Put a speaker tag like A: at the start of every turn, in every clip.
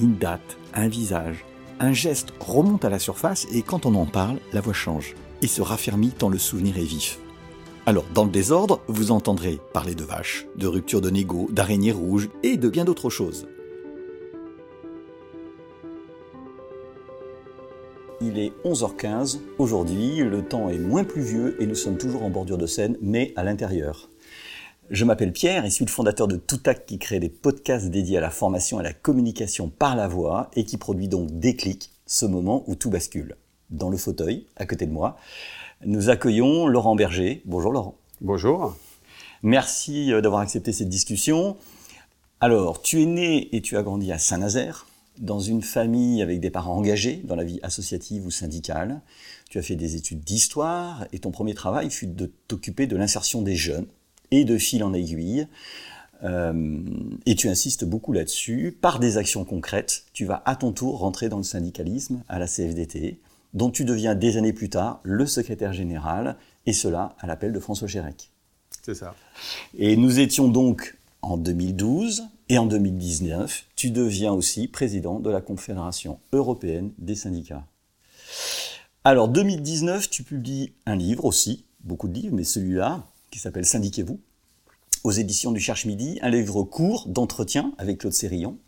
A: Une date, un visage, un geste remonte à la surface et quand on en parle, la voix change et se raffermit tant le souvenir est vif. Alors, dans le désordre, vous entendrez parler de vaches, de rupture de négo, d'araignées rouges et de bien d'autres choses. Il est 11h15. Aujourd'hui, le temps est moins pluvieux et nous sommes toujours en bordure de Seine, mais à l'intérieur. Je m'appelle Pierre et suis le fondateur de Toutac qui crée des podcasts dédiés à la formation et à la communication par la voix et qui produit donc Déclic, ce moment où tout bascule. Dans le fauteuil, à côté de moi, nous accueillons Laurent Berger. Bonjour Laurent.
B: Bonjour.
A: Merci euh, d'avoir accepté cette discussion. Alors, tu es né et tu as grandi à Saint-Nazaire, dans une famille avec des parents engagés dans la vie associative ou syndicale. Tu as fait des études d'histoire et ton premier travail fut de t'occuper de l'insertion des jeunes et de fil en aiguille. Euh, et tu insistes beaucoup là-dessus. Par des actions concrètes, tu vas à ton tour rentrer dans le syndicalisme à la CFDT, dont tu deviens des années plus tard le secrétaire général, et cela à l'appel de François Chérec.
B: C'est ça.
A: Et nous étions donc en 2012 et en 2019, tu deviens aussi président de la Confédération européenne des syndicats. Alors 2019, tu publies un livre aussi, beaucoup de livres, mais celui-là, qui s'appelle Syndiquez-vous, aux éditions du Cherche Midi, un livre court d'entretien avec Claude Sérillon.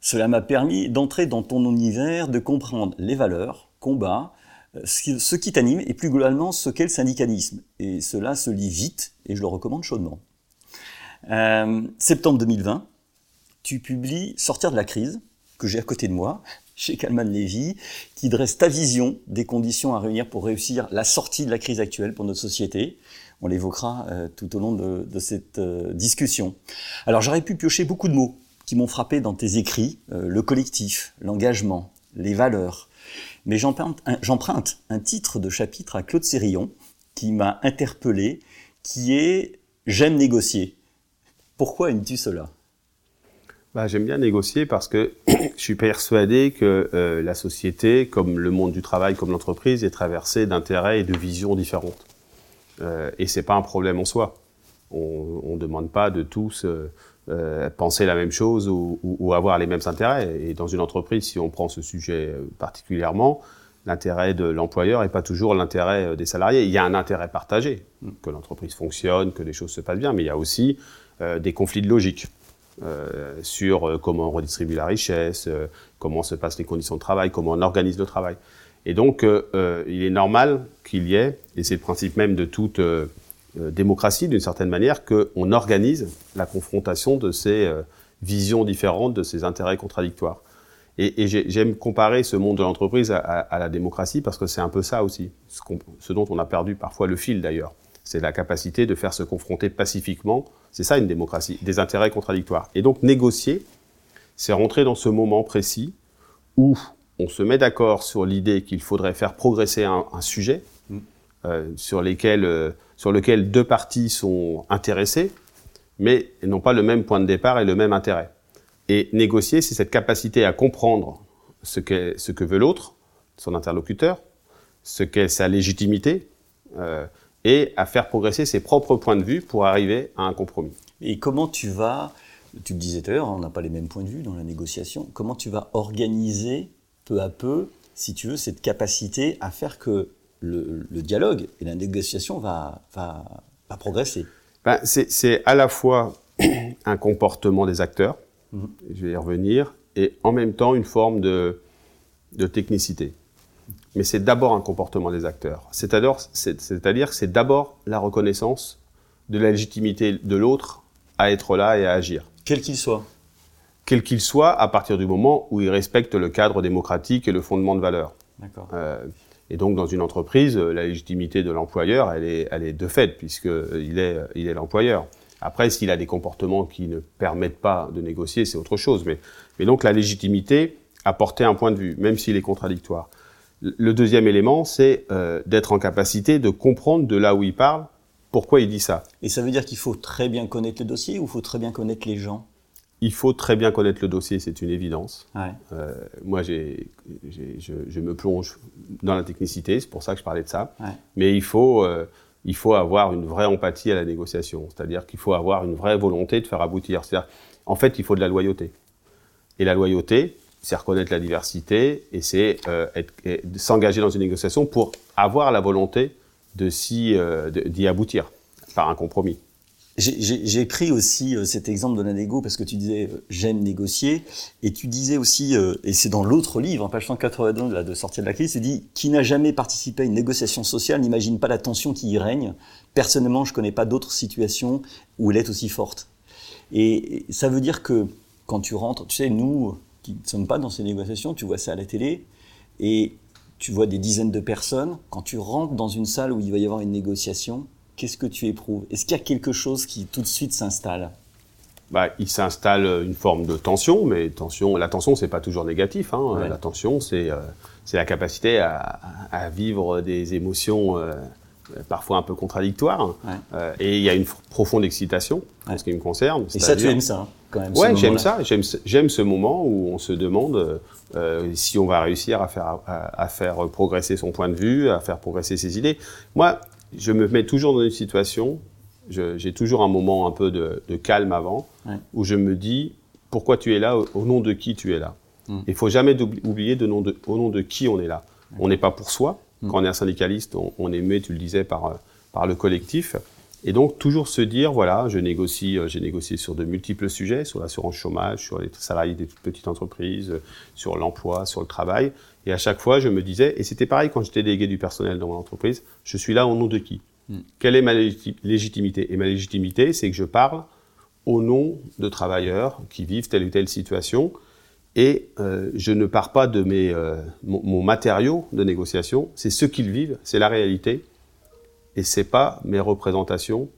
A: Cela m'a permis d'entrer dans ton univers, de comprendre les valeurs, combats, ce qui t'anime et plus globalement ce qu'est le syndicalisme. Et cela se lit vite et je le recommande chaudement. Euh, septembre 2020, tu publies Sortir de la crise, que j'ai à côté de moi, chez Kalman Levy, qui dresse ta vision des conditions à réunir pour réussir la sortie de la crise actuelle pour notre société. On l'évoquera euh, tout au long de, cette euh, discussion. Alors j'aurais pu piocher beaucoup de mots qui m'ont frappé dans tes écrits, euh, le collectif, l'engagement, les valeurs. Mais j'emprunte un, un titre de chapitre à Claude Sérillon qui m'a interpellé, qui est J'aime négocier. Pourquoi aimes-tu cela?
B: Bah, J'aime bien négocier parce que je suis persuadé que euh, la société, comme le monde du travail, comme l'entreprise, est traversée d'intérêts et de visions différentes. Euh, et c'est pas un problème en soi. On ne demande pas de tous euh, euh, penser la même chose ou, ou, ou, avoir les mêmes intérêts. Et dans une entreprise, si on prend ce sujet particulièrement, l'intérêt de l'employeur n'est pas toujours l'intérêt des salariés. Il y a un intérêt partagé, que l'entreprise fonctionne, que les choses se passent bien, mais il y a aussi euh, des conflits de logique. Euh, sur euh, comment on redistribue la richesse, euh, comment se passent les conditions de travail, comment on organise le travail. Et donc, il est normal qu'il y ait, et c'est le principe même de toute démocratie, d'une certaine manière, qu'on organise la confrontation de ces visions différentes, de ces intérêts contradictoires. Et, j'aime comparer ce monde de l'entreprise à, la démocratie parce que c'est un peu ça aussi, ce dont on a perdu parfois le fil d'ailleurs c'est la capacité de faire se confronter pacifiquement. C'est ça une démocratie, des intérêts contradictoires. Et donc négocier, c'est rentrer dans ce moment précis où on se met d'accord sur l'idée qu'il faudrait faire progresser un, un sujet mm. euh, sur, lesquels, euh, sur lequel deux parties sont intéressées, mais n'ont pas le même point de départ et le même intérêt. Et négocier, c'est cette capacité à comprendre ce, qu ce que veut l'autre, son interlocuteur, ce qu'est sa légitimité, euh, et à faire progresser ses propres points de vue pour arriver à un compromis.
A: Et comment tu vas, tu le disais tout à l'heure, on n'a pas les mêmes points de vue dans la négociation, comment tu vas organiser peu à peu, si tu veux, cette capacité à faire que le, le dialogue et la négociation va, va, va progresser?
B: Ben, C'est à la fois un comportement des acteurs, mmh. je vais y revenir, et en même temps une forme de, de technicité mais c'est d'abord un comportement des acteurs. C'est-à-dire que c'est d'abord la reconnaissance de la légitimité de l'autre à être là et à agir.
A: Quel qu'il soit.
B: Quel qu'il soit, à partir du moment où il respecte le cadre démocratique et le fondement de valeur.
A: D'accord.
B: Euh, et donc, dans une entreprise, la légitimité de l'employeur, elle est, elle est de fait, puisqu'il est, il est l'employeur. Après, s'il a des comportements qui ne permettent pas de négocier, c'est autre chose. Mais, mais donc, la légitimité, apporter un point de vue, même s'il est contradictoire. Le deuxième élément, c'est euh, d'être en capacité de comprendre de là où il parle, pourquoi il dit ça.
A: Et ça veut dire qu'il faut très bien connaître le dossier ou il faut très bien connaître les gens?
B: Il faut très bien connaître le dossier, c'est une évidence.
A: Ouais.
B: Euh, moi, je, je, me plonge dans la technicité, c'est pour ça que je parlais de ça.
A: Ouais.
B: Mais il faut, euh, il faut avoir une vraie empathie à la négociation, c'est-à-dire qu'il faut avoir une vraie volonté de faire aboutir. C'est-à-dire, en fait, il faut de la loyauté. Et la loyauté, c'est reconnaître la diversité et c'est euh, s'engager dans une négociation pour avoir la volonté de s'y, euh, d'y aboutir par un compromis.
A: J'ai pris aussi euh, cet exemple de la parce que tu disais euh, j'aime négocier et tu disais aussi et c'est dans l'autre livre, page 182 là, de sortir de la crise, c'est dit qui n'a jamais participé à une négociation sociale n'imagine pas la tension qui y règne. Personnellement, je connais pas d'autres situations où elle est aussi forte. Et ça veut dire que quand tu rentres, tu sais, nous qui ne sommes pas dans ces négociations, tu vois ça à la télé et tu vois des dizaines de personnes. Quand tu rentres dans une salle où il va y avoir une négociation, qu'est-ce que tu éprouves? Est-ce qu'il y a quelque chose qui tout de suite s'installe?
B: Bah, il s'installe une forme de tension, mais tension, la tension, c'est pas toujours négatif. Hein.
A: Ouais.
B: La tension, c'est euh, la capacité à, à, vivre des émotions euh, parfois un peu contradictoires.
A: Ouais.
B: Euh, et il y a une profonde excitation, en ce qui me concerne.
A: Et ça, tu aimes ça, hein, quand même
B: Ouais, j'aime ça. J'aime ce moment où on se demande euh, si on va réussir à faire à, à faire progresser son point de vue, à faire progresser ses idées. Moi, je me mets toujours dans une situation, j'ai toujours un moment un peu de, de calme avant,
A: ouais.
B: où je me dis pourquoi tu es là, au, au nom de qui tu es là?
A: Mm.
B: Il faut jamais oublier de nom de, au nom de qui on est là. On n'est pas pour soi.
A: Mm.
B: Quand on est un syndicaliste, on, on est muet, tu le disais, par, par le collectif. Et donc toujours se dire voilà, je négocie, j'ai négocié sur de multiples sujets, sur l'assurance chômage, sur les salariés des toutes petites entreprises, sur l'emploi, sur le travail. Et à chaque fois, je me disais, et c'était pareil quand j'étais délégué du personnel dans mon entreprise, je suis là au nom de qui?
A: Mm.
B: Quelle est ma légiti- légitimité? Et ma légitimité, c'est que je parle au nom de travailleurs qui vivent telle ou telle situation. Et euh, je ne pars pas de mes, euh, mon, mon matériau de négociation, c'est ce qu'ils vivent, c'est la réalité, et c'est pas mes représentations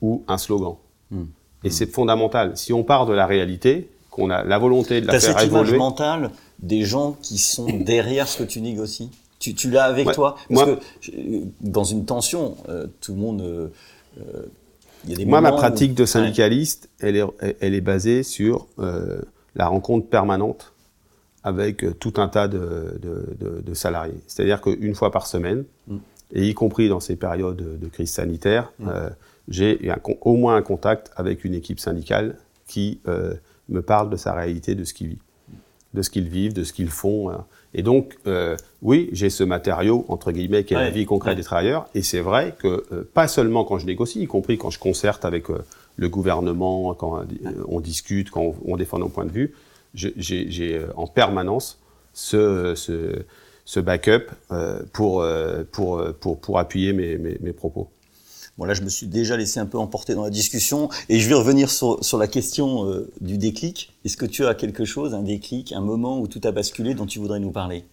B: ou un slogan.
A: Mm.
B: Et c'est fondamental. Si on part de la réalité, qu'on a la volonté de la
A: T'as
B: faire
A: cette image
B: évoluer,
A: mentale des gens qui sont derrière ce que tu négocies? Tu, tu l'as avec
B: Ouais.
A: toi? Parce
B: Moi-
A: que je- dans une tension, euh, tout le monde... euh, euh, il y a des
B: Moi, ma
A: où-
B: pratique de
A: Ouais.
B: syndicaliste, elle, est, elle est basée sur euh, la rencontre permanente avec euh, tout un tas de, de, de, de salariés. C'est-à-dire qu'une fois par semaine,
A: Mm.
B: et y compris dans ces périodes de, crise sanitaire, euh, j'ai au moins un contact avec une équipe syndicale qui euh, me parle de sa réalité, de ce qu'il vit, de ce qu'ils vivent, de ce qu'ils font. Et donc, euh, oui, j'ai ce matériau, entre guillemets, qui est
A: Ouais,
B: la vie concrète
A: ouais.
B: des travailleurs. Et c'est vrai que, pas seulement quand je négocie, y compris quand je concerte avec le gouvernement, quand on discute, quand on, on défend nos points de vue, j'ai euh, en permanence ce, ce, ce backup euh, pour, euh, pour, pour, pour appuyer mes, mes, mes propos.
A: Bon, là, je me suis déjà laissé un peu emporter dans la discussion et je vais revenir sur, sur la question euh, du déclic. Est-ce que tu as quelque chose, un déclic, un moment où tout a basculé dont tu voudrais nous parler?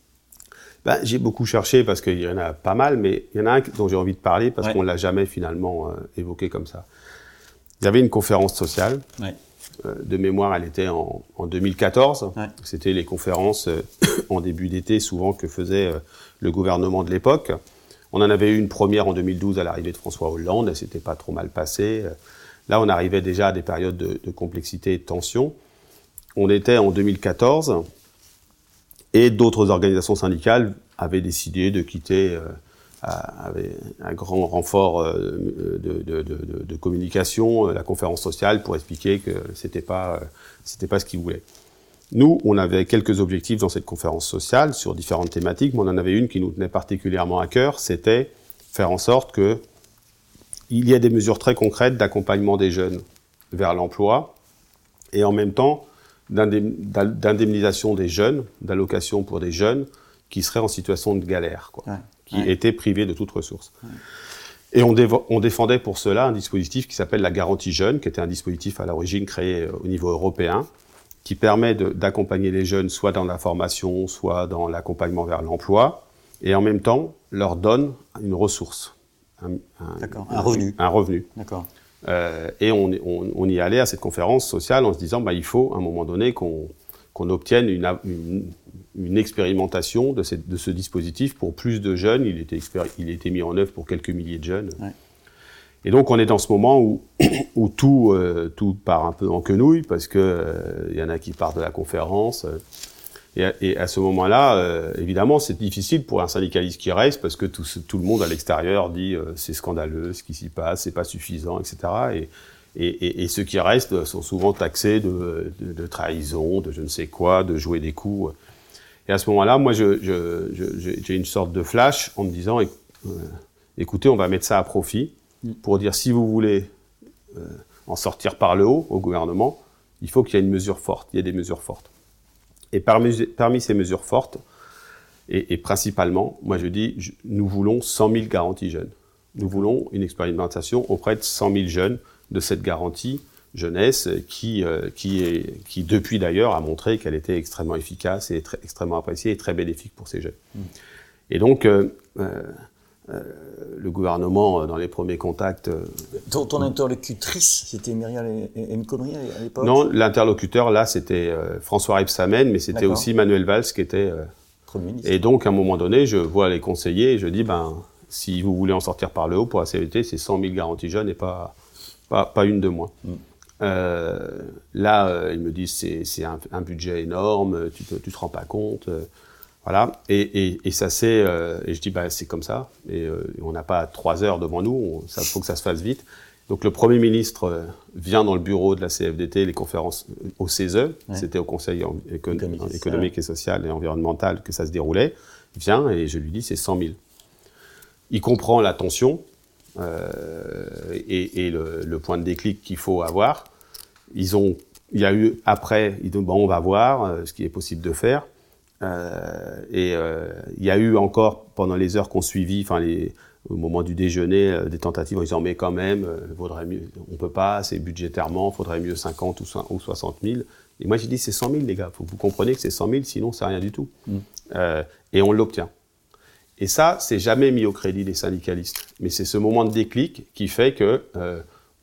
B: Ben, j'ai beaucoup cherché parce qu'il y en a pas mal, mais il y en a un dont j'ai envie de parler parce
A: Ouais.
B: qu'on l'a jamais finalement euh, évoqué comme ça. Il y avait une conférence sociale.
A: Ouais.
B: Euh, de mémoire, elle était en, en 2014.
A: Ouais.
B: C'était les conférences euh, en début d'été, souvent que faisait euh, le gouvernement de l'époque. On en avait eu une première en 2012 à l'arrivée de François Hollande. Elle s'était pas trop mal passée. Euh, Là, on arrivait déjà à des périodes de, de complexité et de tension. On était en 2014 et d'autres organisations syndicales avaient décidé de quitter avait un grand renfort euh, de, de- de- de- communication, euh, la conférence sociale, pour expliquer que c'était pas, euh, c'était pas ce qu'ils voulaient. Nous, on avait quelques objectifs dans cette conférence sociale sur différentes thématiques, mais on en avait une qui nous tenait particulièrement à cœur, c'était faire en sorte que il y ait des mesures très concrètes d'accompagnement des jeunes vers l'emploi et en même temps d'indemnisation des jeunes, d'allocation pour des jeunes qui seraient en situation de galère, quoi. Qui
A: Ouais.
B: étaient privés de toute ressource. Et on, défendait pour cela un dispositif qui s'appelle la garantie jeune, qui était un dispositif à l'origine créé euh, au niveau européen, qui permet d'accompagner les jeunes soit dans la formation, soit dans l'accompagnement vers l'emploi, et en même temps leur donne une ressource, un, un-
A: revenu.
B: Un revenu.
A: D'accord.
B: Euh, et on, on- on y allait à cette conférence sociale en se disant, bah, il faut à un moment donné qu'on qu'on obtienne une- une expérimentation de, cette- de ce dispositif pour plus de jeunes. Il était, il était mis en œuvre pour quelques milliers de jeunes.
A: Ouais.
B: Et donc on est dans ce moment où, où tout, euh, tout part un peu en quenouille parce que euh, il y en a qui partent de la conférence. euh, et, à, et à ce moment-là, euh, évidemment, c'est difficile pour un syndicaliste qui reste parce que tout, le monde à l'extérieur dit euh, c'est scandaleux ce qui s'y passe, c'est pas suffisant, etc. Et, et, et, et ceux qui restent sont souvent taxés de, de, de trahison, de je ne sais quoi, de jouer des coups. Et à ce moment-là, moi, j'ai une sorte de flash en me disant, euh, écoutez, on va mettre ça à profit pour dire si vous voulez euh, en sortir par le haut au gouvernement, il faut qu'il y ait une mesure forte, il y ait des mesures fortes. Et parmi, ces mesures fortes, et, principalement, moi je dis, nous voulons 100 000 garanties jeunes. Nous voulons une expérimentation auprès de 100 000 jeunes de cette garantie jeunesse qui, euh, qui, est, qui depuis d'ailleurs, a montré qu'elle était extrêmement efficace et très- extrêmement appréciée et très bénéfique pour ces jeunes. Et donc, euh, euh, le gouvernement, dans les premiers contacts,
A: Ton, ton interlocutrice, c'était Myriam M. Connery à l'époque?
B: Non, l'interlocuteur là, c'était François Rebsamen, mais c'était aussi Manuel Valls qui était.
A: Premier ministre.
B: et donc, à un moment donné, je vois les conseillers et je dis, ben, si vous voulez en sortir par le haut pour la CVT, c'est 100 000 garanties jeunes et pas, pas, pas une de moins.
A: Mm.
B: Euh, là, euh, ils me disent, c'est un, un budget énorme, tu te, tu te rends pas compte. euh, voilà. Et, et, et ça, c'est. euh, et je dis, bah, c'est comme ça. Et euh, on n'a pas trois heures devant nous, il faut que ça se fasse vite. Donc, le Premier ministre euh, vient dans le bureau de la CFDT, les conférences euh, au CESE, c'était au Conseil en- éco-
A: Économique et
B: économique et social et environnemental que ça se déroulait. Il vient et je lui dis, c'est 100 000. Il comprend la tension euh, et, et le, le point de déclic qu'il faut avoir. Ils ont, il y a eu après, ils disent, bon, on va voir euh, ce qui est possible de faire. Euh, et euh, il y a eu encore pendant les heures qu'on suivit, enfin au moment du déjeuner, euh, des tentatives en disant mais quand même, vaudrait mieux, on peut pas, c'est budgétairement, faudrait mieux 50 ou, cin- ou 60 000. Et moi j'ai dit c'est 100 000 les gars, faut que vous compreniez que c'est 100 000, sinon c'est rien du tout. Euh, et on l'obtient. Et ça, c'est jamais mis au crédit des syndicalistes. Mais c'est ce moment de déclic qui fait que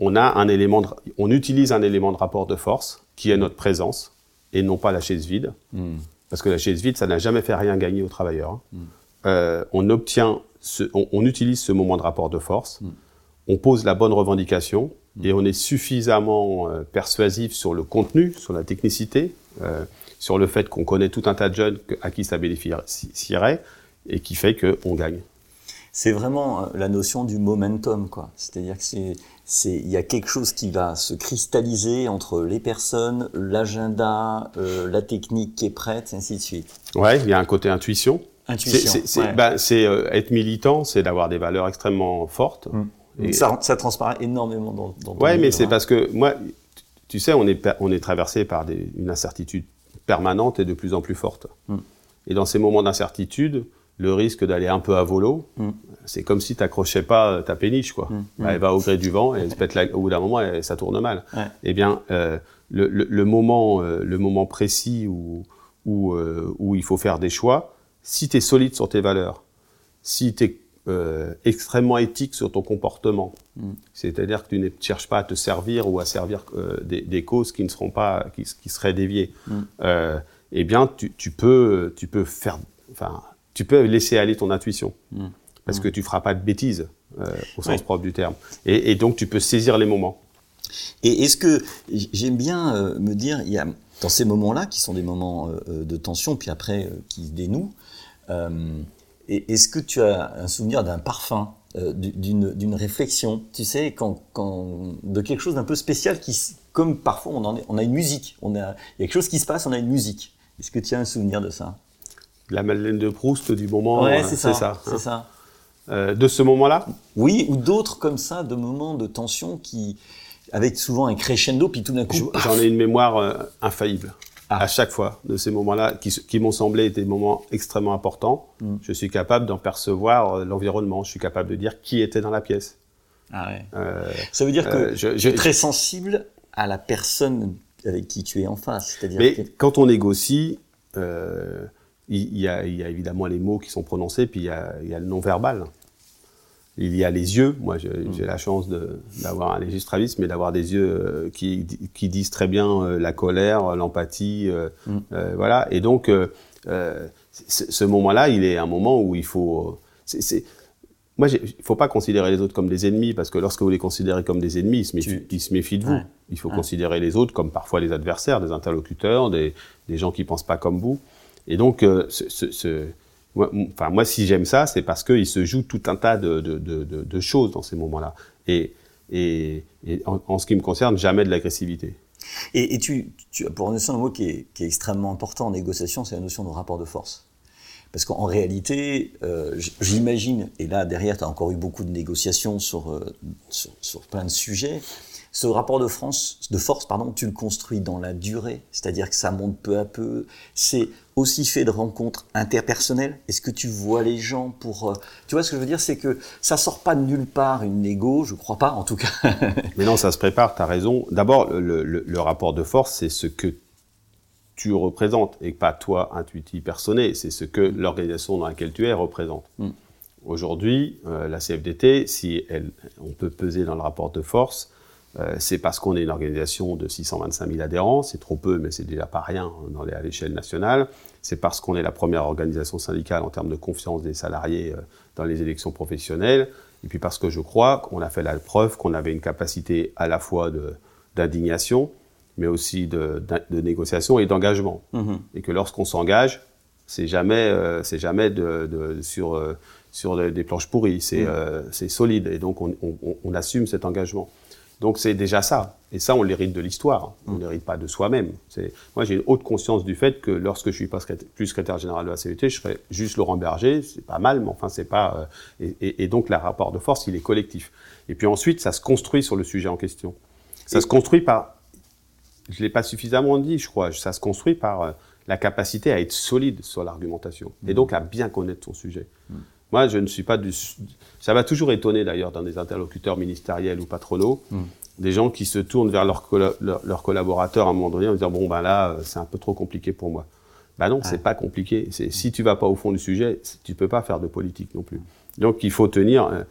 B: on a un élément, de, on utilise un élément de rapport de force qui est notre présence et non pas la chaise vide.
A: Hmm.
B: Parce que la chaise vide, ça n'a jamais fait rien gagner aux travailleurs. hein. Euh, on obtient, ce, on, on utilise ce moment de rapport de force, on pose la bonne revendication et on est suffisamment euh, persuasif sur le contenu, sur la technicité, euh, sur le fait qu'on connaît tout un tas de jeunes à qui ça bénéficierait et qui fait qu'on gagne.
A: C'est vraiment euh, la notion du momentum, quoi. C'est-à-dire que c'est, il y a quelque chose qui va se cristalliser entre les personnes, l'agenda, euh, la technique qui est prête, et ainsi de suite.
B: Ouais, il y a un côté intuition.
A: Intuition.
B: C'est-
A: ouais.
B: c'est, euh, être militant, c'est d'avoir des valeurs extrêmement fortes.
A: Donc ça, ça transparaît énormément dans, dans ton
B: Ouais, mais
A: livre,
B: c'est
A: hein.
B: parce que moi, tu- sais, on est, on est traversé par des, une incertitude permanente et de plus en plus forte.
A: Mm.
B: Et dans ces moments d'incertitude, le risque d'aller un peu à volo,
A: Mm.
B: c'est comme si tu n'accrochais pas ta péniche, quoi.
A: Mm.
B: Elle va au gré du vent et elle se pète la- au bout d'un moment, elle- ça tourne mal.
A: Ouais.
B: Eh bien, euh, le, le- le moment, euh, le moment précis où, où, euh, où il faut faire des choix, si tu es solide sur tes valeurs, si tu es extrêmement éthique sur ton comportement, c'est-à-dire que tu ne cherches pas à te servir ou à servir des, des causes qui ne seront pas, qui, qui seraient déviées, eh bien, tu, tu peux, tu peux faire, enfin, tu peux laisser aller ton intuition, parce que tu feras pas de bêtises euh, au sens
A: Ouais.
B: propre du terme, et, et donc tu peux saisir les moments.
A: Et est-ce que j'aime bien euh, me dire, il y a dans ces moments-là qui sont des moments euh, de tension, puis après qui se dénouent, est-ce que tu as un souvenir d'un parfum, du- d'une réflexion, tu sais, quand, quand de quelque chose d'un peu spécial qui, comme parfois on en est, on a une musique, on a, il y a quelque chose qui se passe, on a une musique. Est-ce que tu as un souvenir de ça?
B: La Madeleine de Proust du moment,
A: Ouais,
B: euh,
A: c'est ça,
B: ça.
A: c'est
B: hein.
A: ça.
B: Euh, de ce moment-là,
A: Oui, ou d'autres comme ça, de moments de tension qui, avec souvent un crescendo, puis tout d'un coup,
B: J'en ai une mémoire euh, infaillible.
A: Ah.
B: À chaque fois de ces moments-là, qui, m'ont semblé être des moments extrêmement importants,
A: Mm.
B: je suis capable d'en percevoir l'environnement. Je suis capable de dire qui était dans la pièce.
A: Ah ouais.
B: Euh,
A: Ça veut dire que
B: Euh, je-
A: tu
B: je-
A: es très sensible à la personne avec qui tu es en face. C'est-à-dire
B: mais
A: que...
B: quand on négocie, euh, il y, a, il y a évidemment les mots qui sont prononcés, puis il y a, il y a le non-verbal. Il y a les yeux. Moi, j'ai
A: Mm.
B: j'ai la chance d'avoir un légiste straviste, mais d'avoir des yeux euh, qui, qui disent très bien euh, la colère, l'empathie, euh,
A: Mm.
B: euh, voilà. Et donc, euh, ce moment-là, il est un moment où il faut. moi, il ne faut pas considérer les autres comme des ennemis, parce que lorsque vous les considérez comme des ennemis, ils se méfient, se méfient de vous. Il faut considérer les autres comme parfois les adversaires, des interlocuteurs, des, des gens qui pensent pas comme vous. Et donc, euh, moi, enfin, moi, si j'aime ça, c'est parce qu'il se joue tout un tas de, choses dans ces moments-là. Et, en, ce qui me concerne, jamais de l'agressivité.
A: Et, tu, tu as pour notion un mot qui est, qui est extrêmement important en négociation, c'est la notion de rapport de force. Parce qu'en réalité, euh, j'imagine, et là derrière, tu as encore eu beaucoup de négociations sur, euh, plein de sujets, ce rapport de, France, de force, pardon, tu le construis dans la durée, c'est-à-dire que ça monte peu à peu. C'est aussi fait de rencontres interpersonnelles. Est-ce que tu vois les gens pour... Euh, tu vois ce que je veux dire, c'est que ça sort pas de nulle part une négo, je crois pas en tout cas.
B: Mais non, ça se prépare, tu as raison. D'abord, le, le, le rapport de force, c'est ce que tu représentes et pas toi, intuitif, personné. C'est ce que l'organisation dans laquelle tu es représente. Mm. Aujourd'hui, euh, la CFDT, si elle, on peut peser dans le rapport de force, c'est parce qu'on est une organisation de 625 000 adhérents, c'est trop peu, mais c'est déjà pas rien dans les, à l'échelle nationale. C'est parce qu'on est la première organisation syndicale en termes de confiance des salariés euh, dans les élections professionnelles. Et puis parce que je crois qu'on a fait la preuve qu'on avait une capacité à la fois d'indignation, mais aussi de, de, négociation et d'engagement. Mm-hmm. Et que lorsqu'on s'engage, c'est jamais, euh, c'est jamais de, sur, euh, sur des planches pourries, c'est mm. euh, c'est solide. Et donc on, on, on, assume cet engagement. Donc c'est déjà ça. Et ça, on l'hérite de l'histoire. On ne mm. l'hérite pas de soi-même. Moi, j'ai une haute conscience du fait que lorsque je suis pas plus secrétaire général de la CVT, je serais juste Laurent Berger. C'est pas mal, mais enfin, c'est pas. Euh, et, et, et, donc, le rapport de force, il est collectif. Et puis ensuite, ça se construit sur le sujet en question. Ça se construit par je l'ai pas suffisamment dit, je crois. Ça se construit par euh, la capacité à être solide sur l'argumentation et donc à bien connaître son sujet. Mm. Moi, je ne suis pas du. Ça m'a toujours étonné d'ailleurs dans des interlocuteurs ministériels ou patronaux, mm. des gens qui se tournent vers leurs leur, collaborateurs à un moment donné en disant bon ben là, euh, c'est un peu trop compliqué pour moi. Ben non, c'est pas compliqué. Si tu vas pas au fond du sujet, tu peux pas faire de politique non plus. Donc il faut tenir. Euh,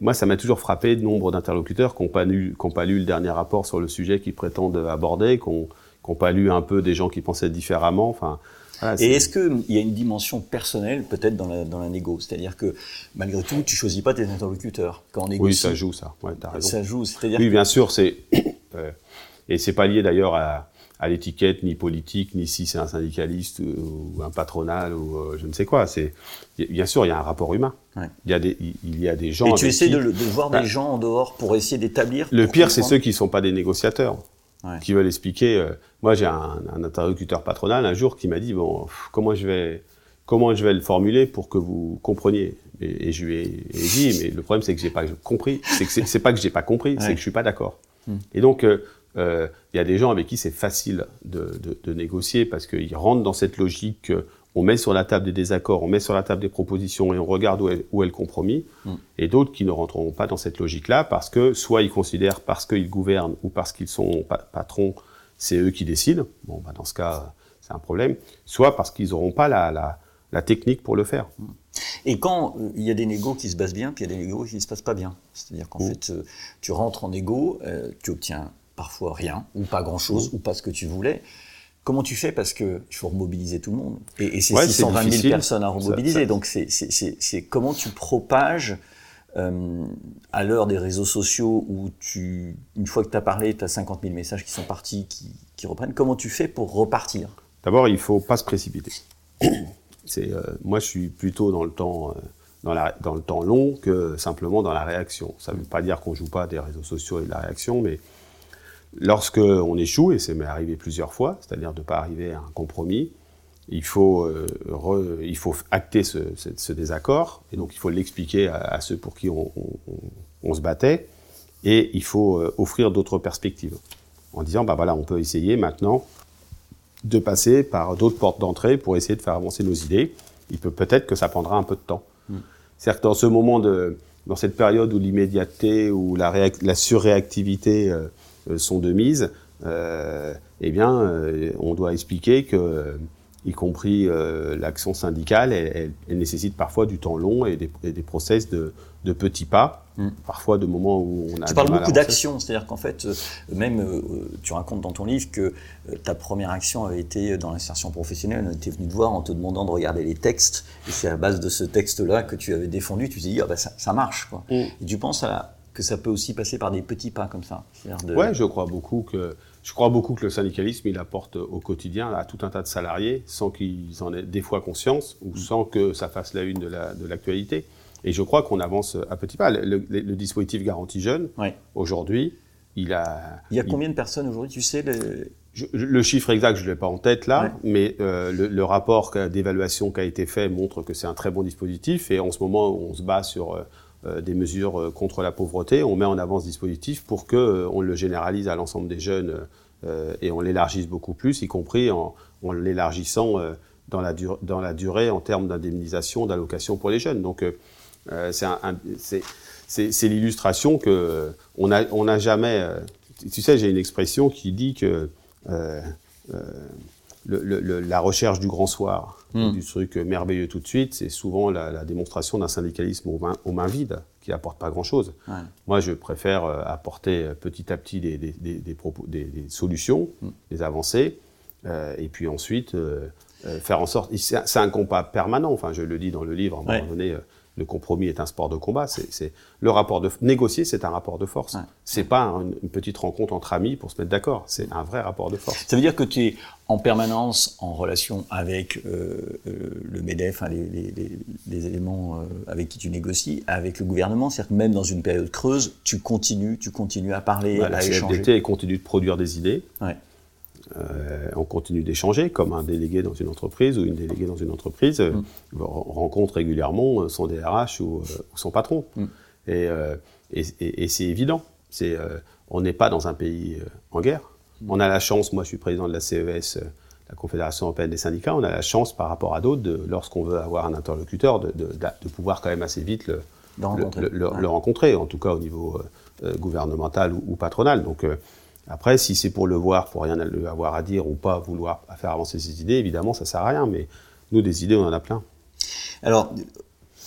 B: moi, ça m'a toujours frappé de nombre d'interlocuteurs qui n'ont pas, lu, pas lu le dernier rapport sur le sujet qu'ils prétendent aborder, qui n'ont pas lu un peu des gens qui pensaient différemment. Enfin,
A: voilà, Et est-ce qu'il y a une dimension personnelle peut-être dans la, dans la négo? C'est-à-dire que malgré tout, tu choisis pas tes interlocuteurs quand on négocie.
B: Oui, ça joue ça. Ouais, as raison.
A: Ça joue, c'est-à-dire.
B: Oui, bien sûr, c'est euh, et c'est pas lié d'ailleurs à, à l'étiquette ni politique, ni si c'est un syndicaliste ou un patronal ou euh, je ne sais quoi. C'est bien sûr il y a un rapport humain. Ouais. Il y a des il y a des gens.
A: Et tu essaies de, de, voir bah, des gens en dehors pour essayer d'établir.
B: Le pire c'est ceux qui sont pas des négociateurs, ouais. qui veulent expliquer. Euh, moi j'ai un, un, interlocuteur patronal un jour qui m'a dit bon comment je vais comment je vais le formuler pour que vous compreniez? Et, et je lui ai, dit mais le problème c'est que j'ai pas compris. C'est que c'est pas que j'ai pas compris, ouais. c'est que je suis pas d'accord. Hmm. Et donc euh, il euh, y a des gens avec qui c'est facile de, de, de, négocier parce qu'ils rentrent dans cette logique on met sur la table des désaccords, on met sur la table des propositions et on regarde où est, où est le compromis. Mm. Et d'autres qui ne rentreront pas dans cette logique-là parce que soit ils considèrent parce qu'ils gouvernent ou parce qu'ils sont patrons, c'est eux qui décident. Bon, bah dans ce cas, c'est un problème. Soit parce qu'ils n'auront pas la, la, la, technique pour le faire. Mm.
A: Et quand il y a des négos qui se passent bien, puis il y a des négos qui ne se passent pas bien. C'est-à-dire qu'en mm. fait, euh, tu rentres en négo, euh, tu obtiens parfois rien, ou pas grand-chose, ou pas ce que tu voulais. Comment tu fais? Parce qu'il faut remobiliser tout le monde. Et, et c'est ouais, 620 000 personnes à remobiliser. Ça, ça... Donc c'est comment tu propages euh, à l'heure des réseaux sociaux où tu, une fois que tu as parlé, tu as 50 000 messages qui sont partis, qui, qui reprennent. Comment tu fais pour repartir?
B: D'abord, il faut pas se précipiter. C'est euh, moi, je suis plutôt dans le temps. Euh, dans, la, dans, le temps long que simplement dans la réaction. Ça ne veut pas dire qu'on joue pas des réseaux sociaux et de la réaction, mais Lorsque on échoue, et c'est m'est arrivé plusieurs fois, c'est-à-dire de ne pas arriver à un compromis, il faut, euh, re, il faut acter ce, ce, ce, désaccord, et donc il faut l'expliquer à, à, ceux pour qui on, on, on, se battait, et il faut euh, offrir d'autres perspectives, en disant, bah voilà, on peut essayer maintenant de passer par d'autres portes d'entrée pour essayer de faire avancer nos idées. Il peut peut-être que ça prendra un peu de temps. Mm. C'est-à-dire que dans ce moment de, dans cette période où l'immédiateté, ou la, la surréactivité euh, sont de mise, euh, eh bien, euh, on doit expliquer que y compris euh, l'action syndicale, elle, elle, elle, nécessite parfois du temps long et des, et des process de, de, petits pas. mm. parfois de moments où on a.
A: Tu parles beaucoup d'action, c'est-à-dire qu'en fait, euh, même euh, tu racontes dans ton livre que ta première action avait été dans l'insertion professionnelle. On était venu te voir en te demandant de regarder les textes, et c'est à base de ce texte-là que tu avais défendu. Tu t'es dit, ah, bah, ça, marche. Quoi. Mm. Et tu penses que ça peut aussi passer par des petits pas comme ça
B: de... Ouais, je crois beaucoup que je crois beaucoup que le syndicalisme, il apporte au quotidien à tout un tas de salariés sans qu'ils en aient des fois conscience ou mm. sans que ça fasse la une de l'actualité. et je crois qu'on avance à petits pas. Le, dispositif Garantie Jeune, aujourd'hui, il a...
A: Il y a combien de personnes aujourd'hui, tu sais
B: le chiffre exact, je ne l'ai pas en tête là, mais euh, le, rapport d'évaluation qui a été fait montre que c'est un très bon dispositif. Et en ce moment, on se bat sur euh, des mesures contre la pauvreté. On met en avant ce dispositif pour qu'on on le généralise à l'ensemble des jeunes euh, et on l'élargisse beaucoup plus, y compris en, l'élargissant euh, dans, la durée en termes d'indemnisation, d'allocation pour les jeunes. Donc euh, c'est l'illustration que on n'a jamais. tu sais, j'ai une expression qui dit que la recherche du grand soir, hmm. du truc merveilleux tout de suite, c'est souvent la, démonstration d'un syndicalisme aux mains, vides, qui apporte pas grand-chose. Moi, je préfère euh, apporter euh, petit à petit des, des, propos, des solutions, hmm. des avancées, euh, et puis ensuite faire en sorte. C'est un combat permanent. Enfin, je le dis dans le livre. À un moment donné, le compromis est un sport de combat. C'est le rapport de négocier, c'est un rapport de force. C'est pas une, petite rencontre entre amis pour se mettre d'accord. C'est un vrai rapport de force.
A: Ça veut dire que tu es en permanence en relation avec euh, euh, le Medef, les, éléments euh, avec qui tu négocies, avec le gouvernement? C'est-à-dire que même dans une période creuse, tu continues, tu continues à parler, à échanger.
B: La continue de produire des idées. Euh, on continue d'échanger, comme un délégué dans une entreprise ou une déléguée dans une entreprise mm. rencontre régulièrement euh, son DRH ou, euh, son patron. Mm. Et, c'est évident. C'est, on n'est pas dans un pays en guerre. Mm. On a la chance, moi je suis président de la CES, la Confédération européenne des syndicats, on a la chance par rapport à d'autres, lorsqu'on veut avoir un interlocuteur, de, pouvoir quand même assez vite le, rencontrer. en tout cas au niveau gouvernemental ou, patronal. Donc après, si c'est pour le voir, pour rien avoir à dire ou pas vouloir faire avancer ses idées, évidemment, ça sert à rien. Mais nous, des idées, on en a plein.
A: Alors,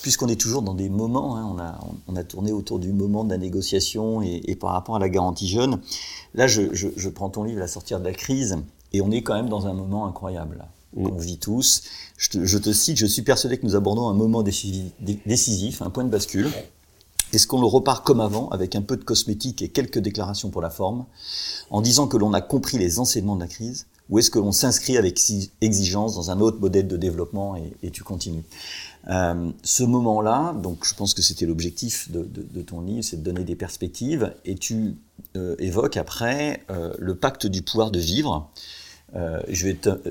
A: puisqu'on est toujours dans des moments, hein, on, a, on, a, tourné autour du moment de la négociation et, par rapport à la garantie jeune, là, je, prends ton livre, La sortir de la crise, et on est quand même dans un moment incroyable. Mm. On vit tous. Je te, je te, cite, je suis persuadé que nous abordons un moment décisif, un point de bascule. Est-ce qu'on le repart comme avant, avec un peu de cosmétique et quelques déclarations pour la forme, en disant que l'on a compris les enseignements de la crise, ou est-ce que l'on s'inscrit avec exigence dans un autre modèle de développement et, tu continues euh, Ce moment-là, donc je pense que c'était l'objectif de, ton livre, c'est de donner des perspectives, et tu euh, évoques après euh, le pacte du pouvoir de vivre. je vais être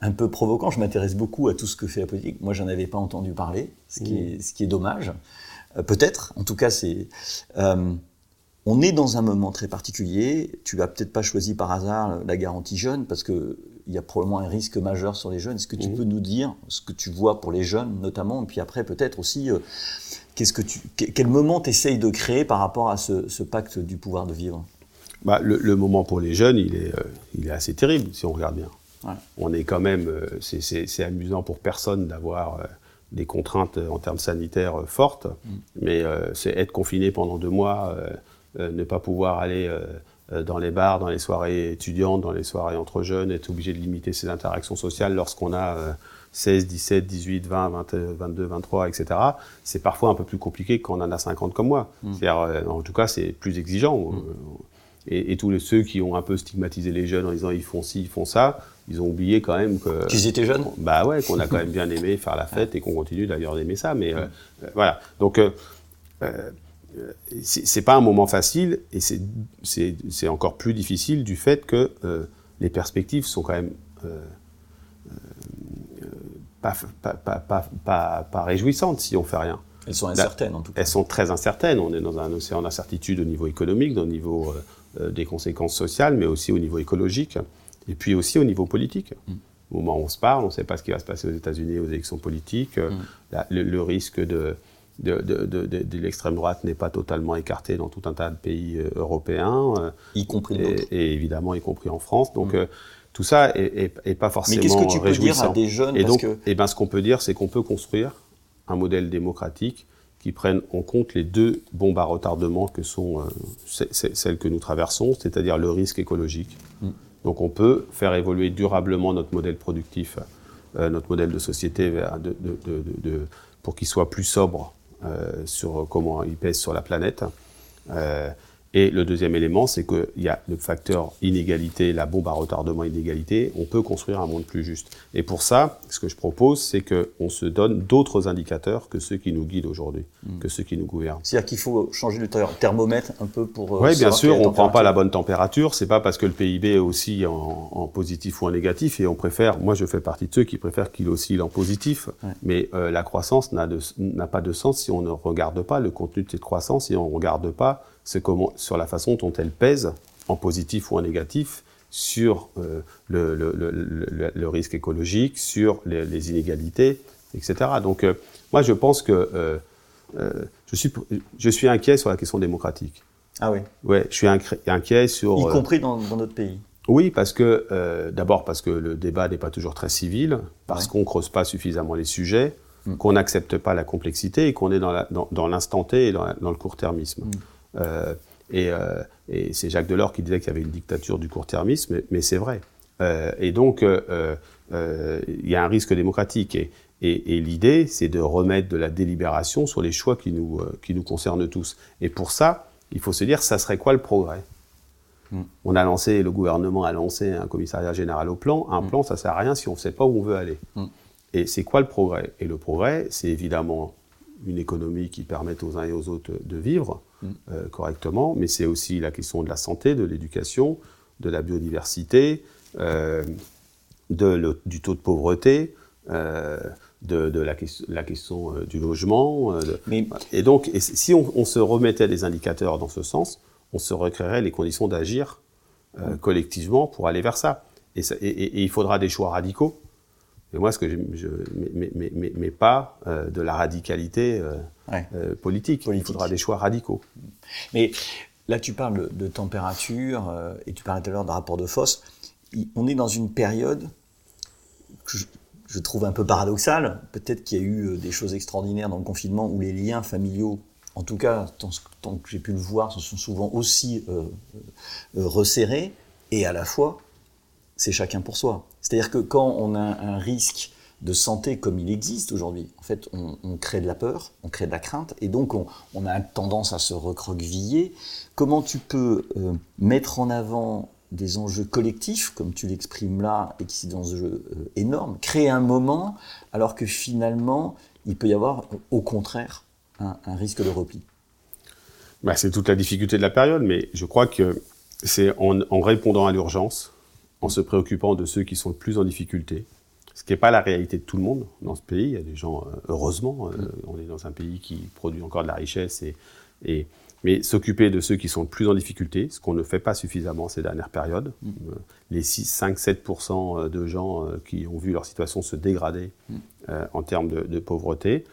A: un peu provocant, je m'intéresse beaucoup à tout ce que fait la politique. Moi, j'en avais pas entendu parler, ce qui, est, ce qui est dommage. Euh, peut-être, en tout cas, c'est. Euh, on est dans un moment très particulier. Tu n'as peut-être pas choisi par hasard la garantie jeune parce qu'il y a probablement un risque majeur sur les jeunes. Est-ce que tu mhm. peux nous dire ce que tu vois pour les jeunes notamment, et puis après peut-être aussi euh, qu'est-ce que tu, quel moment tu essayes de créer par rapport à ce, pacte du pouvoir de vivre?
B: Bah, le, moment pour les jeunes, il est, il est assez terrible si on regarde bien. On est quand même, c'est amusant pour personne d'avoir des contraintes en termes sanitaires euh, fortes, mm. mais euh, c'est être confiné pendant deux mois, euh, ne pas pouvoir aller dans les bars, dans les soirées étudiantes, dans les soirées entre jeunes, être obligé de limiter ses interactions sociales lorsqu'on a 16, 17, 18, 20, 22, 23, etc. C'est parfois un peu plus compliqué quand on en a 50 comme moi. Mm. en tout cas, c'est plus exigeant. Mm. Et, tous ceux qui ont un peu stigmatisé les jeunes en disant ils font ci, ils font ça, ils ont oublié quand même que.
A: Qu'ils étaient jeunes
B: Bah ouais, qu'on a quand même bien aimé faire la fête et qu'on continue d'ailleurs d'aimer ça. Mais euh, euh, voilà. Donc, euh, euh c'est pas un moment facile et c'est encore plus difficile du fait que les perspectives sont quand même. Pas, pas, pas, pas, réjouissantes si on fait rien.
A: Elles sont incertaines en tout cas.
B: Elles sont très incertaines. On est dans un océan d'incertitude au niveau économique, au niveau des conséquences sociales, mais aussi au niveau écologique et puis aussi au niveau politique. Mm. Au moment où on se parle, on ne sait pas ce qui va se passer aux États-Unis aux élections politiques. Mm. le, risque de, de, de, de, l'extrême droite n'est pas totalement écarté dans tout un tas de pays euh, européens.
A: Euh, y compris
B: et, et, évidemment, y compris en France. Donc, mm. euh, tout ça est, est, pas forcément. Mais qu'est-ce que tu peux dire à
A: des jeunes
B: Et donc, que... eh ben, ce qu'on peut dire, c'est qu'on peut construire un modèle démocratique qui prennent en compte les deux bombes à retardement que sont euh, celles que nous traversons, c'est-à-dire le risque écologique. Mm. Donc on peut faire évoluer durablement notre modèle productif, euh, notre modèle de société pour qu'il soit plus sobre euh, sur comment il pèse sur la planète. Et le deuxième élément, c'est qu'il y a le facteur inégalité, la bombe à retardement inégalité. On peut construire un monde plus juste. Et pour ça, ce que je propose, c'est qu'on se donne d'autres indicateurs que ceux qui nous guident aujourd'hui, hmm. que ceux qui nous gouvernent.
A: C'est-à-dire qu'il faut changer le thermomètre un peu pour.
B: Euh, oui, bien sûr, on ne prend pas la bonne température. C'est pas parce que le PIB est aussi en, positif ou en négatif. Et on préfère, moi je fais partie de ceux qui préfèrent qu'il oscille en positif. Mais euh, la croissance n'a pas de sens si on ne regarde pas le contenu de cette croissance, si on ne regarde pas c'est sur la façon dont elle pèse, en positif ou en négatif, sur euh, le, le, le, risque écologique, sur les, inégalités, etc. Donc, euh, moi, je pense que euh, je, suis, je suis inquiet sur la question démocratique.
A: Ah oui
B: Ouais, je suis inquiet sur.
A: Y compris dans, dans notre pays.
B: Oui, parce que d'abord parce que le débat n'est pas toujours très civil, parce qu'on qu'on creuse pas suffisamment les sujets, mm. qu'on n'accepte pas la complexité et qu'on est dans l'instant T et dans, le court-termisme. Mm. Euh, euh, et, c'est Jacques Delors qui disait qu'il y avait une dictature du court-termisme, mais, c'est vrai. Euh, et donc, il y a un risque démocratique. Et, et, l'idée, c'est de remettre de la délibération sur les choix qui nous, qui nous concernent tous. Et pour ça, il faut se dire, ça serait quoi le progrès? Mm. On a lancé, le gouvernement a lancé un commissariat général au plan. Un mm. plan, ça sert à rien si on ne sait pas où on veut aller. Mm. Et c'est quoi le progrès? Et le progrès, c'est évidemment une économie qui permette aux uns et aux autres de vivre, euh, correctement, mais c'est aussi la question de la santé, de l'éducation, de la biodiversité, euh, de du taux de pauvreté, euh, de, la, la, question du logement. Et donc, si on, se remettait des indicateurs dans ce sens, on se recréerait les conditions d'agir collectivement pour aller vers ça. et, il faudra des choix radicaux. Mais moi, ce que je, mais, mais, mais, pas euh, de la radicalité euh, euh, politique. Il faudra des choix radicaux.
A: Mais là, tu parles de, température et tu parlais tout à l'heure de rapport de force. On est dans une période que je, trouve un peu paradoxale. Peut-être qu'il y a eu des choses extraordinaires dans le confinement où les liens familiaux, en tout cas, tant, que j'ai pu le voir, se sont souvent aussi resserrés et à la fois c'est chacun pour soi. C'est-à-dire que quand on a un risque de santé comme il existe aujourd'hui, en fait, on, crée de la peur, on crée de la crainte, et donc on, a tendance à se recroqueviller. Comment tu peux euh, mettre en avant des enjeux collectifs, comme tu l'exprimes là, et qui sont des enjeux euh, énormes, créer un moment, alors que finalement, il peut y avoir, au contraire, un, risque de repli?
B: Bah, C'est toute la difficulté de la période, mais je crois que c'est en répondant à l'urgence, en se préoccupant de ceux qui sont le plus en difficulté, ce qui n'est pas la réalité de tout le monde dans ce pays. Il y a des gens, euh, heureusement, euh, on est dans un pays qui produit encore de la richesse, et, et mais s'occuper de ceux qui sont le plus en difficulté, ce qu'on ne fait pas suffisamment ces dernières périodes. Mm. Euh, les 6, 5, 7% de gens qui ont vu leur situation se dégrader mm. en termes de, pauvreté,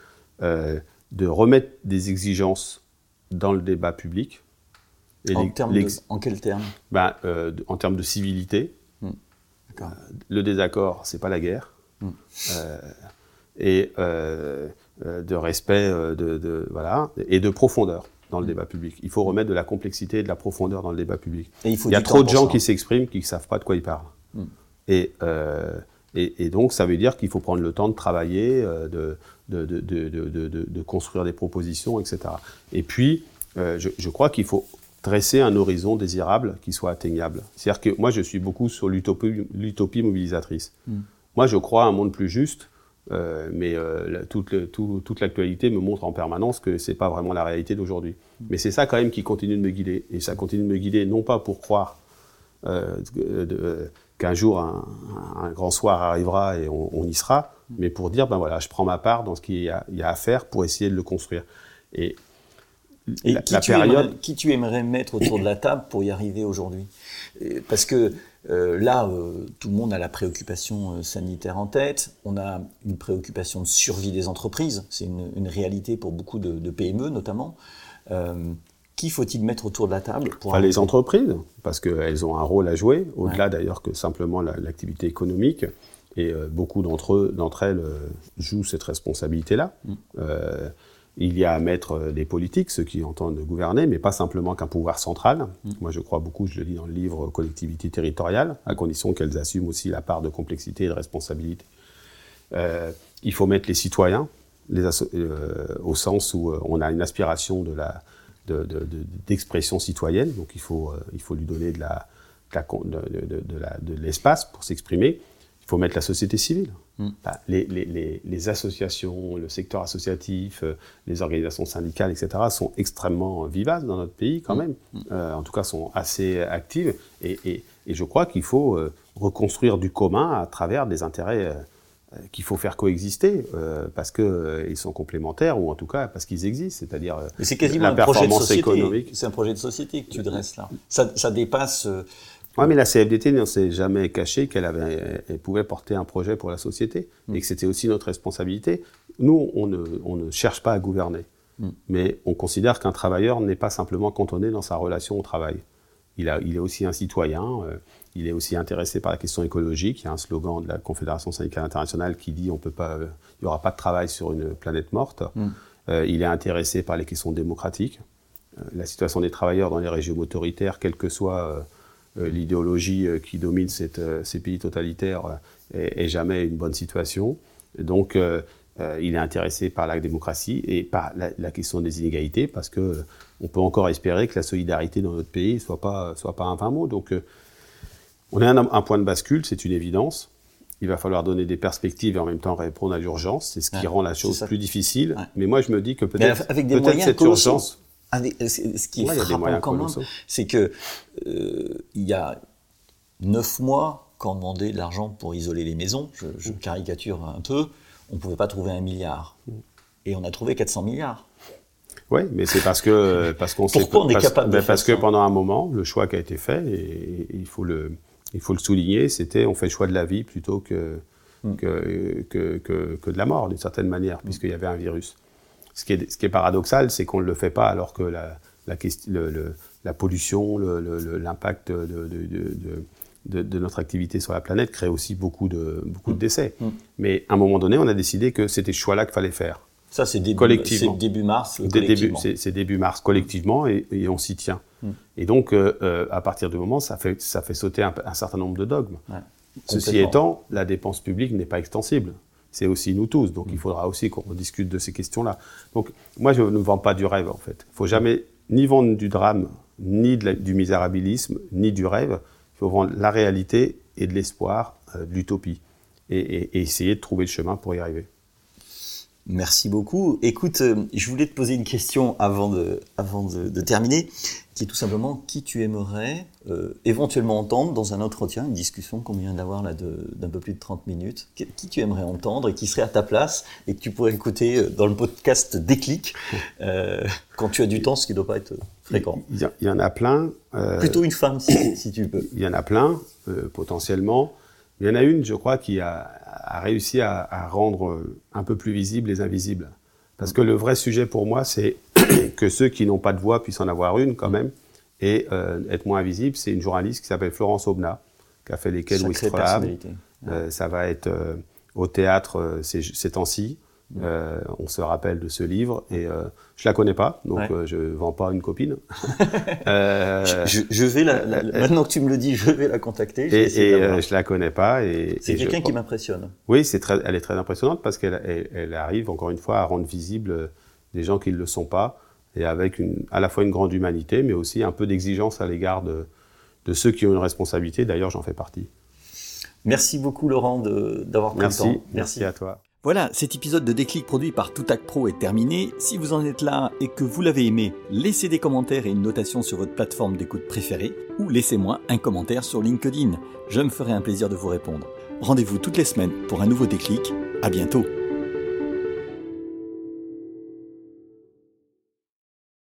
B: de remettre des exigences dans le débat public.
A: en, de, en quel terme?
B: Ben, En termes de civilité, le désaccord, c'est pas la guerre. Hmm. Euh, et euh, euh, de respect, de, voilà, et de profondeur dans le hmm. débat public. Il faut remettre de la complexité et de la profondeur dans le débat public. il, y a trop de gens qui s'expriment qui ne savent pas de quoi ils parlent. Hmm. Et, et, donc, ça veut dire qu'il faut prendre le temps de travailler, de, de, de construire des propositions, etc. Et puis, je, je, crois qu'il faut dresser un horizon désirable qui soit atteignable. C'est-à-dire que moi, je suis beaucoup sur l'utopie mobilisatrice. Hmm. Moi, je crois à un monde plus juste, euh, mais euh, toute, l'actualité me montre en permanence que c'est pas vraiment la réalité d'aujourd'hui. Hmm. Mais c'est ça quand même qui continue de me guider. Et ça continue de me guider non pas pour croire euh, qu'un jour un, grand soir arrivera et on, y sera, hmm. mais pour dire, ben voilà, je prends ma part dans ce qu'il y, y, a à faire pour essayer de le construire. Et
A: et qui, tu aimerais, qui, tu aimerais, mettre autour de la table pour y arriver aujourd'hui? Parce que euh, là, euh, tout le monde a la préoccupation euh, sanitaire en tête, on a une préoccupation de survie des entreprises, c'est une, réalité pour beaucoup de, PME notamment. qui faut-il mettre autour de la table
B: pour enfin, Les entreprises, parce qu'elles ont un rôle à jouer, au-delà d'ailleurs que simplement l'activité économique. Et beaucoup d'entre elles jouent cette responsabilité-là. Mm. Il y a à mettre des politiques, ceux qui entendent gouverner, mais pas simplement qu'un pouvoir central.
A: Mm.
B: Moi, je crois beaucoup, je le dis dans le livre, collectivité territoriale, à condition qu'elles assument aussi la part de complexité et de responsabilité. Euh, il faut mettre les citoyens, les euh, au sens où euh, on a une aspiration de la d'expression citoyenne, donc il faut, euh, il faut lui donner de la, de, l'espace pour s'exprimer. Il faut mettre la société civile. Mm. les, les, les, associations, le secteur associatif, les organisations syndicales, etc., sont extrêmement vivaces dans notre pays quand mm. même. Mm. en tout cas, sont assez actives. Et, et, et je crois qu'il faut reconstruire du commun à travers des intérêts euh, qu'il faut faire coexister euh, parce qu'ils euh, sont complémentaires ou en tout cas parce qu'ils existent, c'est-à-dire
A: c'est quasiment la un projet de société. économique. C'est un projet de société que tu dresses là. Ça, ça dépasse.
B: Oui, mais la CFDT ne s'est jamais cachée qu'elle avait, elle pouvait porter un projet pour la société mm. et que c'était aussi notre responsabilité. Nous, on ne, on ne cherche pas à gouverner, mm. mais on considère qu'un travailleur n'est pas simplement cantonné dans sa relation au travail. Il, a, il est aussi un citoyen. Il est aussi intéressé par la question écologique. Il y a un slogan de la Confédération syndicale internationale qui dit on peut pas, il n'y aura pas de travail sur une planète morte. Mm. Euh, il est intéressé par les questions démocratiques. Euh, la situation des travailleurs dans les régimes autoritaires, quelle que soit euh, l'idéologie qui domine cette, ces pays totalitaires, est, jamais une bonne situation. Donc, il est intéressé par la démocratie et par la, question des inégalités, parce que on peut encore espérer que la solidarité dans notre pays soit pas soit pas un vain mot. Donc on est à un, point de bascule, c'est une évidence. Il va falloir donner des perspectives et en même temps répondre à l'urgence. C'est ce qui rend la chose plus difficile. Mais moi, je me dis que peut-être
A: moyens cette urgence. Ce qui est frappant quand même, c'est que euh, il y a neuf mois, quand on demandait de l'argent pour isoler les maisons, je, mm. caricature un peu, on ne pouvait pas trouver un milliard. Mm. Et on a trouvé 400 milliards.
B: Oui, mais c'est parce que parce qu'on sait
A: on est parce, capable de
B: ben, parce que pendant un moment, le choix qui a été fait, et il faut le il faut le souligner, c'était on fait le choix de la vie plutôt que, mm. que, que, que, de la mort, d'une certaine manière, puisqu'il y avait un virus. Ce qui est, ce qui est paradoxal, c'est qu'on ne le fait pas alors que la, la, le, la pollution, l'impact de, de, de, de, notre activité sur la planète crée aussi beaucoup de, beaucoup de mm. décès. Mm. Mais à un moment donné, on a décidé que c'était ce choix-là qu'il fallait faire.
A: Ça, c'est début, début mars.
B: C'est début mars collectivement et, et on s'y tient. Hmm. Et donc, euh, euh, à partir du moment, ça fait, ça fait sauter un, certain nombre de dogmes. Ceci étant, la dépense publique n'est pas extensible. C'est aussi nous tous. Donc, il hmm. faudra aussi qu'on discute de ces questions-là. Donc, moi, je ne vends pas du rêve, en fait. Il faut jamais ni vendre du drame, ni du misérabilisme, ni du rêve. Il faut vendre la réalité et de l'espoir, euh, de l'utopie. et essayer de trouver le chemin pour y arriver.
A: Merci beaucoup. Écoute, euh, je voulais te poser une question avant de, avant de, terminer, qui est tout simplement qui tu aimerais euh, éventuellement entendre dans un entretien, une discussion qu'on vient d'avoir là d'un peu plus de 30 minutes. Qui, tu aimerais entendre et qui serait à ta place et que tu pourrais écouter euh, dans le podcast Déclic quand tu as du temps, ce qui ne doit pas être fréquent.
B: Il y, en a plein.
A: Plutôt une femme, si, si, tu peux.
B: Il y en a plein, potentiellement. Il y en a une, je crois, qui a, a réussi à, rendre un peu plus visibles les invisibles. Parce que le vrai sujet pour moi, c'est que ceux qui n'ont pas de voix puissent en avoir une quand même et euh, être moins visibles. C'est une journaliste qui s'appelle Florence Obna, qui a fait les Quais euh, ça va être euh, au théâtre ces temps-ci. Euh, on se rappelle de ce livre et euh, je la connais pas, donc euh, je vends pas une copine.
A: je, je, vais la, maintenant que tu me le dis, je vais la contacter.
B: et, et je la connais pas. Et,
A: c'est quelqu'un qui m'impressionne.
B: Oui, c'est très, elle est très impressionnante parce qu'elle elle, arrive encore une fois à rendre visible des gens qui ne le sont pas et avec une, à la fois une grande humanité, mais aussi un peu d'exigence à l'égard de, de ceux qui ont une responsabilité. D'ailleurs, j'en fais partie.
A: Merci beaucoup Laurent d'avoir pris
B: le
A: temps.
B: Merci, merci à toi.
A: Voilà, cet épisode de Déclic produit par Toutac Pro est terminé. Si vous en êtes là et que vous l'avez aimé, laissez des commentaires et une notation sur votre plateforme d'écoute préférée ou laissez-moi un commentaire sur LinkedIn. Je me ferai un plaisir de vous répondre. Rendez-vous toutes les semaines pour un nouveau déclic. À bientôt.